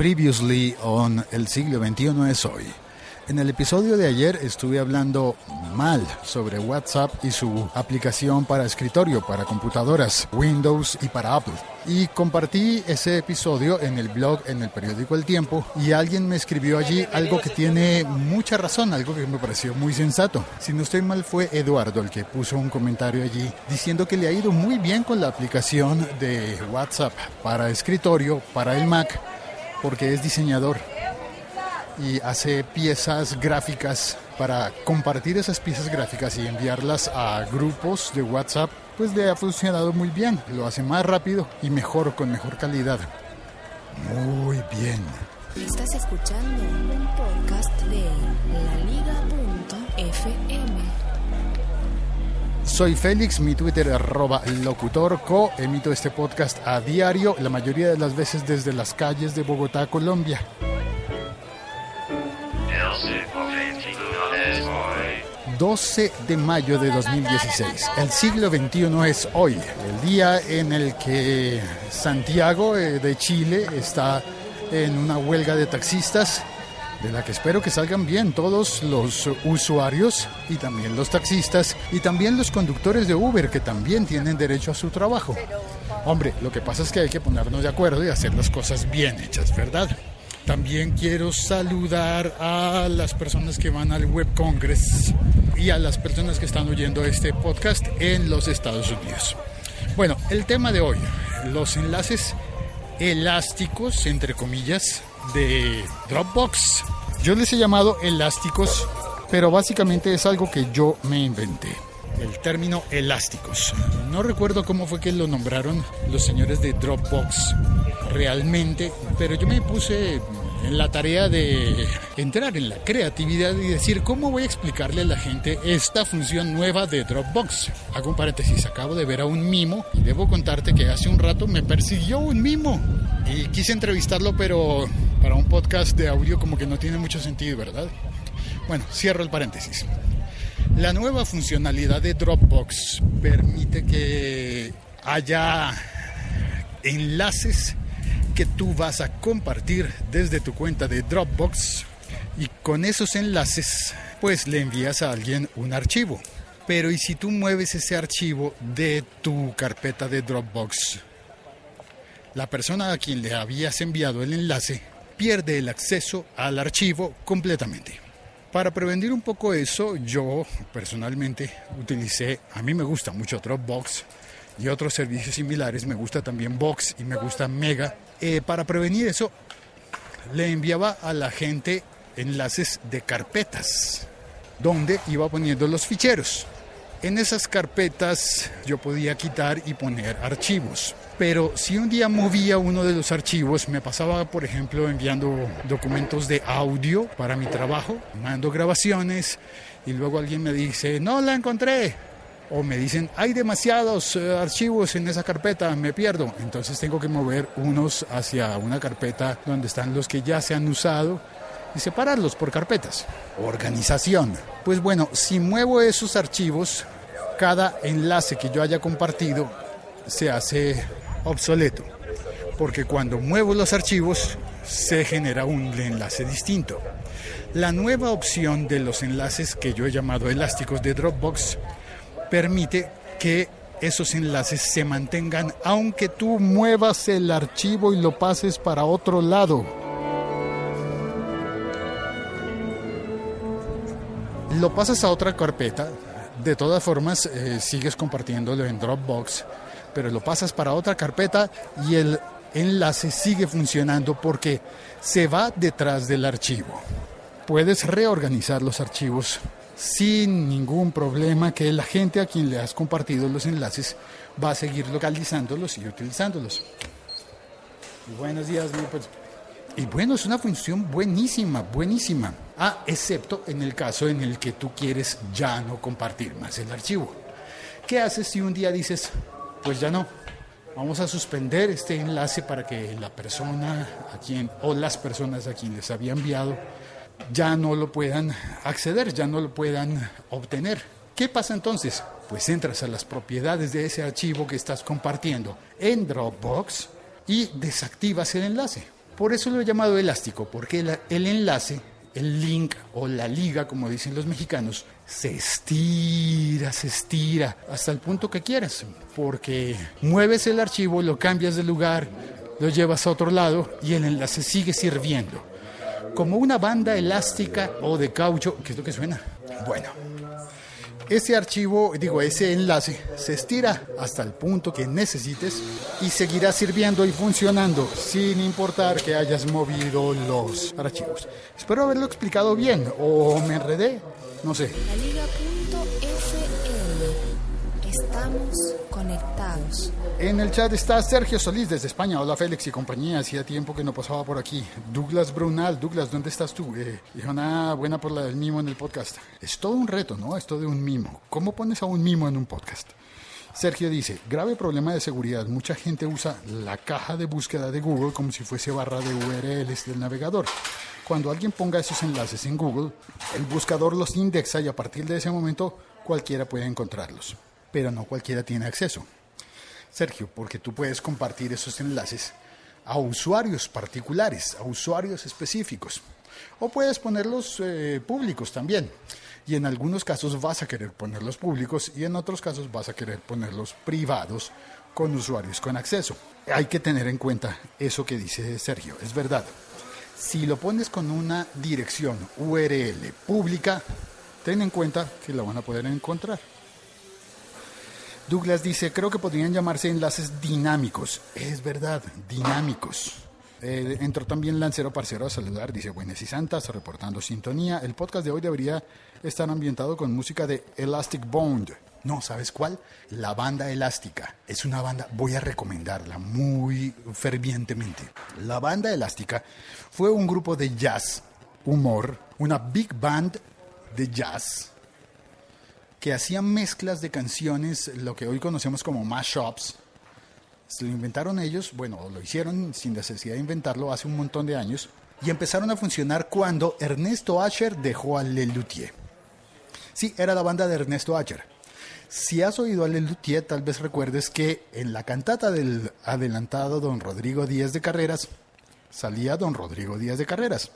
Previously on El siglo XXI es hoy. En el episodio de ayer estuve hablando mal sobre WhatsApp y su aplicación para escritorio, para computadoras, Windows y para Apple. Y compartí ese episodio en el blog, en el periódico El Tiempo, y alguien me escribió allí algo que tiene mucha razón, algo que me pareció muy sensato. Si no estoy mal fue Eduardo el que puso un comentario allí diciendo que le ha ido muy bien con la aplicación de WhatsApp para escritorio, para el Mac, porque es diseñador y hace piezas gráficas para compartir esas piezas gráficas y enviarlas a grupos de WhatsApp, pues le ha funcionado muy bien. Lo hace más rápido y mejor, con mejor calidad. Muy bien. Estás escuchando un podcast de laliga.fm. Soy Félix, mi Twitter arroba locutorco. Emito este podcast a diario, la mayoría de las veces desde las calles de Bogotá, Colombia. 12 de mayo de 2016. El siglo XXI es hoy, el día en el que Santiago eh, de Chile está en una huelga de taxistas, de la que espero que salgan bien todos los usuarios y también los taxistas y también los conductores de Uber que también tienen derecho a su trabajo. Hombre, lo que pasa es que hay que ponernos de acuerdo y hacer las cosas bien hechas, ¿verdad? También quiero saludar a las personas que van al Web Congress y a las personas que están oyendo este podcast en los Estados Unidos. Bueno, el tema de hoy, los enlaces elásticos, entre comillas, de Dropbox. Yo les he llamado elásticos, pero básicamente es algo que yo me inventé. El término elásticos. No recuerdo cómo fue que lo nombraron los señores de Dropbox realmente, pero yo me puse en la tarea de entrar en la creatividad y decir cómo voy a explicarle a la gente esta función nueva de Dropbox. Hago un paréntesis, acabo de ver a un mimo y debo contarte que hace un rato me persiguió un mimo y quise entrevistarlo, pero para un podcast de audio como que no tiene mucho sentido, ¿verdad? Bueno, cierro el paréntesis. La nueva funcionalidad de Dropbox permite que haya enlaces que tú vas a compartir desde tu cuenta de Dropbox y con esos enlaces pues le envías a alguien un archivo. Pero ¿y si tú mueves ese archivo de tu carpeta de Dropbox? La persona a quien le habías enviado el enlace pierde el acceso al archivo completamente. Para prevenir un poco eso, yo personalmente utilicé, a mí me gusta mucho Dropbox, y otros servicios similares. Me gusta también Box y me gusta Mega. Eh, para prevenir eso, le enviaba a la gente enlaces de carpetas donde iba poniendo los ficheros. En esas carpetas yo podía quitar y poner archivos. Pero si un día movía uno de los archivos, me pasaba, por ejemplo, enviando documentos de audio para mi trabajo, mando grabaciones y luego alguien me dice, no la encontré, o me dicen, hay demasiados eh, archivos en esa carpeta, me pierdo. Entonces tengo que mover unos hacia una carpeta donde están los que ya se han usado y separarlos por carpetas. Organización. Pues bueno, si muevo esos archivos, cada enlace que yo haya compartido se hace obsoleto. Porque cuando muevo los archivos, se genera un enlace distinto. La nueva opción de los enlaces que yo he llamado elásticos de Dropbox permite que esos enlaces se mantengan aunque tú muevas el archivo y lo pases para otro lado. Lo pasas a otra carpeta, de todas formas eh, sigues compartiéndolo en Dropbox, pero lo pasas para otra carpeta y el enlace sigue funcionando porque se va detrás del archivo. Puedes reorganizar los archivos sin ningún problema que la gente a quien le has compartido los enlaces va a seguir localizándolos y utilizándolos. buenos días, pues. Y bueno, es una función buenísima, buenísima. Ah, excepto en el caso en el que tú quieres ya no compartir más el archivo. ¿Qué haces si un día dices, pues ya no? Vamos a suspender este enlace para que la persona a quien o las personas a quien les había enviado ya no lo puedan acceder, ya no lo puedan obtener. ¿Qué pasa entonces? Pues entras a las propiedades de ese archivo que estás compartiendo en Dropbox y desactivas el enlace. Por eso lo he llamado elástico, porque el, el enlace, el link o la liga, como dicen los mexicanos, se estira, se estira hasta el punto que quieras, porque mueves el archivo, lo cambias de lugar, lo llevas a otro lado y el enlace sigue sirviendo. Como una banda elástica o de caucho, ¿qué es lo que suena? Bueno, ese archivo, digo, ese enlace se estira hasta el punto que necesites y seguirá sirviendo y funcionando sin importar que hayas movido los archivos. Espero haberlo explicado bien o me enredé, no sé. Estamos conectados. En el chat está Sergio Solís desde España. Hola Félix y compañía. Hacía tiempo que no pasaba por aquí. Douglas Brunal. Douglas, ¿dónde estás tú? Eh, dijo nada buena por la del mimo en el podcast. Es todo un reto, ¿no? Esto de un mimo. ¿Cómo pones a un mimo en un podcast? Sergio dice, grave problema de seguridad. Mucha gente usa la caja de búsqueda de Google como si fuese barra de URLs del navegador. Cuando alguien ponga esos enlaces en Google, el buscador los indexa y a partir de ese momento cualquiera puede encontrarlos. Pero no cualquiera tiene acceso. Sergio, porque tú puedes compartir esos enlaces a usuarios particulares, a usuarios específicos. O puedes ponerlos eh, públicos también. Y en algunos casos vas a querer ponerlos públicos y en otros casos vas a querer ponerlos privados con usuarios con acceso. Hay que tener en cuenta eso que dice Sergio, es verdad. Si lo pones con una dirección URL pública, ten en cuenta que la van a poder encontrar. Douglas dice, creo que podrían llamarse enlaces dinámicos. Es verdad, dinámicos. Eh, entró también Lancero Parcero a saludar, dice Buenas y Santas, reportando sintonía. El podcast de hoy debería estar ambientado con música de Elastic Bond. No, ¿sabes cuál? La banda elástica. Es una banda, voy a recomendarla muy fervientemente. La banda elástica fue un grupo de jazz, humor, una big band de jazz que hacían mezclas de canciones, lo que hoy conocemos como mashups. Se lo inventaron ellos, bueno, lo hicieron sin necesidad de inventarlo hace un montón de años, y empezaron a funcionar cuando Ernesto Asher dejó a Lelutier. Sí, era la banda de Ernesto Asher. Si has oído a Lelutier, tal vez recuerdes que en la cantata del adelantado don Rodrigo Díaz de Carreras salía don Rodrigo Díaz de Carreras.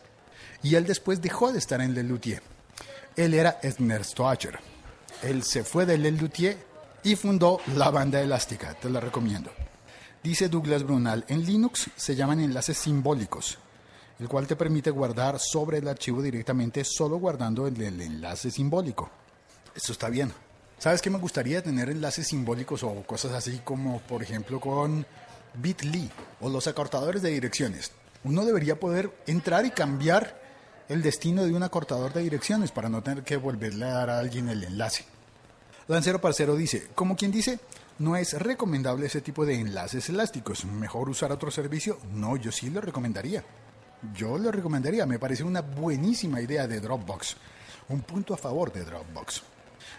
Y él después dejó de estar en Lelutier. Él era Ernesto Asher. Él se fue de Lelutier y fundó la banda elástica. Te la recomiendo. Dice Douglas Brunal, en Linux se llaman enlaces simbólicos, el cual te permite guardar sobre el archivo directamente solo guardando el, enlace simbólico. Esto está bien. ¿Sabes qué me gustaría tener enlaces simbólicos o cosas así como, por ejemplo, con Bitly o los acortadores de direcciones? Uno debería poder entrar y cambiar el destino de un acortador de direcciones para no tener que volverle a dar a alguien el enlace. Lancero Parcero dice, como quien dice, no es recomendable ese tipo de enlaces elásticos. ¿Mejor usar otro servicio? No, yo sí lo recomendaría. Yo lo recomendaría, me parece una buenísima idea de Dropbox. Un punto a favor de Dropbox.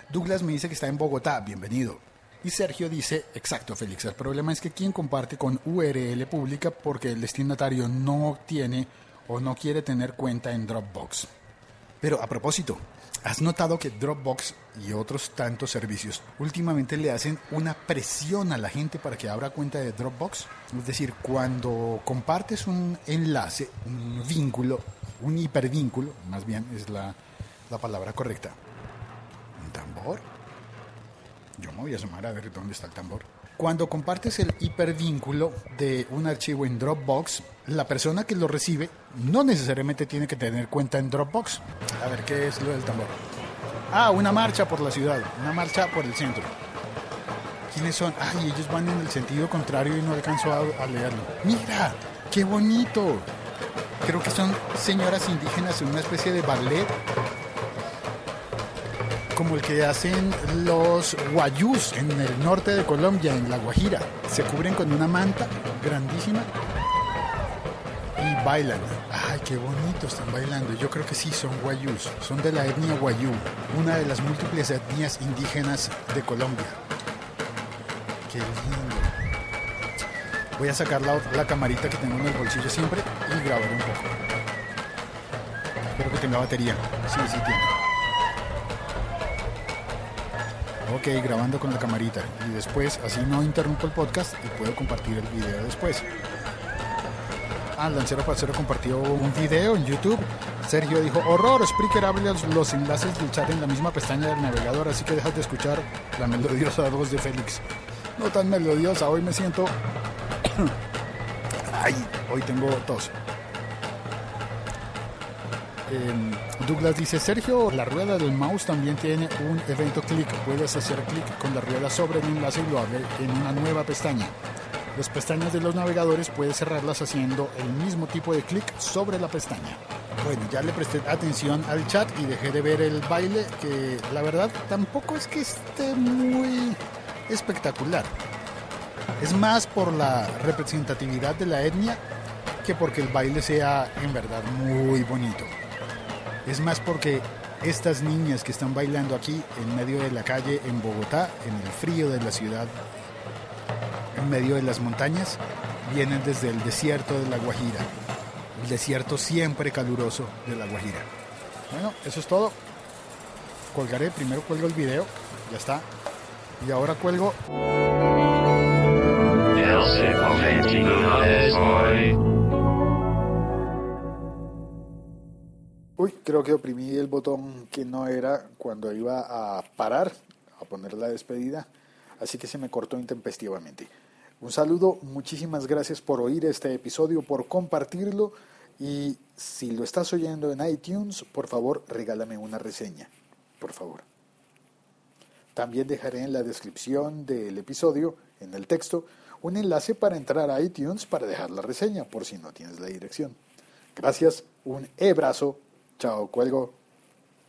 Douglas me dice que está en Bogotá, bienvenido. Y Sergio dice, exacto Félix, el problema es que quien comparte con URL pública porque el destinatario no tiene o no quiere tener cuenta en Dropbox. Pero a propósito, ¿has notado que Dropbox y otros tantos servicios últimamente le hacen una presión a la gente para que abra cuenta de Dropbox? Es decir, cuando compartes un enlace, un vínculo, un hipervínculo, más bien es la, la palabra correcta. ¿Un tambor? Yo me voy a asomar a ver dónde está el tambor. Cuando compartes el hipervínculo de un archivo en Dropbox, la persona que lo recibe no necesariamente tiene que tener cuenta en Dropbox. A ver, ¿qué es lo del tambor? Ah, una marcha por la ciudad, una marcha por el centro. ¿Quiénes son? Ay, ellos van en el sentido contrario y no alcanzo a, a leerlo. Mira, qué bonito. Creo que son señoras indígenas en una especie de ballet como el que hacen los guayús en el norte de Colombia, en La Guajira. Se cubren con una manta grandísima y bailan. Ay, qué bonito están bailando. Yo creo que sí, son guayús. Son de la etnia guayú, una de las múltiples etnias indígenas de Colombia. Qué lindo. Voy a sacar la, la camarita que tengo en el bolsillo siempre y grabar un poco. Espero que tenga batería. Sí, sí tiene. Ok, grabando con la camarita. Y después, así no interrumpo el podcast y puedo compartir el video después. Ah, Lancero Parcero compartió un video en YouTube. Sergio dijo, horror, Spreaker abre los enlaces del chat en la misma pestaña del navegador, así que dejas de escuchar la melodiosa voz de Félix. No tan melodiosa, hoy me siento... Ay, hoy tengo tos. Em, Douglas dice, Sergio, la rueda del mouse también tiene un evento clic. Puedes hacer clic con la rueda sobre el enlace y lo abre en una nueva pestaña. Las pestañas de los navegadores puedes cerrarlas haciendo el mismo tipo de clic sobre la pestaña. Bueno, ya le presté atención al chat y dejé de ver el baile, que la verdad tampoco es que esté muy espectacular. Es más por la representatividad de la etnia que porque el baile sea en verdad muy bonito. Es más porque estas niñas que están bailando aquí en medio de la calle en Bogotá, en el frío de la ciudad, en medio de las montañas, vienen desde el desierto de la Guajira. El desierto siempre caluroso de la Guajira. Bueno, eso es todo. Colgaré, primero cuelgo el video, ya está. Y ahora cuelgo... Uy, creo que oprimí el botón que no era cuando iba a parar, a poner la despedida, así que se me cortó intempestivamente. Un saludo, muchísimas gracias por oír este episodio, por compartirlo y si lo estás oyendo en iTunes, por favor regálame una reseña, por favor. También dejaré en la descripción del episodio, en el texto, un enlace para entrar a iTunes para dejar la reseña, por si no tienes la dirección. Gracias, un e-brazo Chao, cuelgo.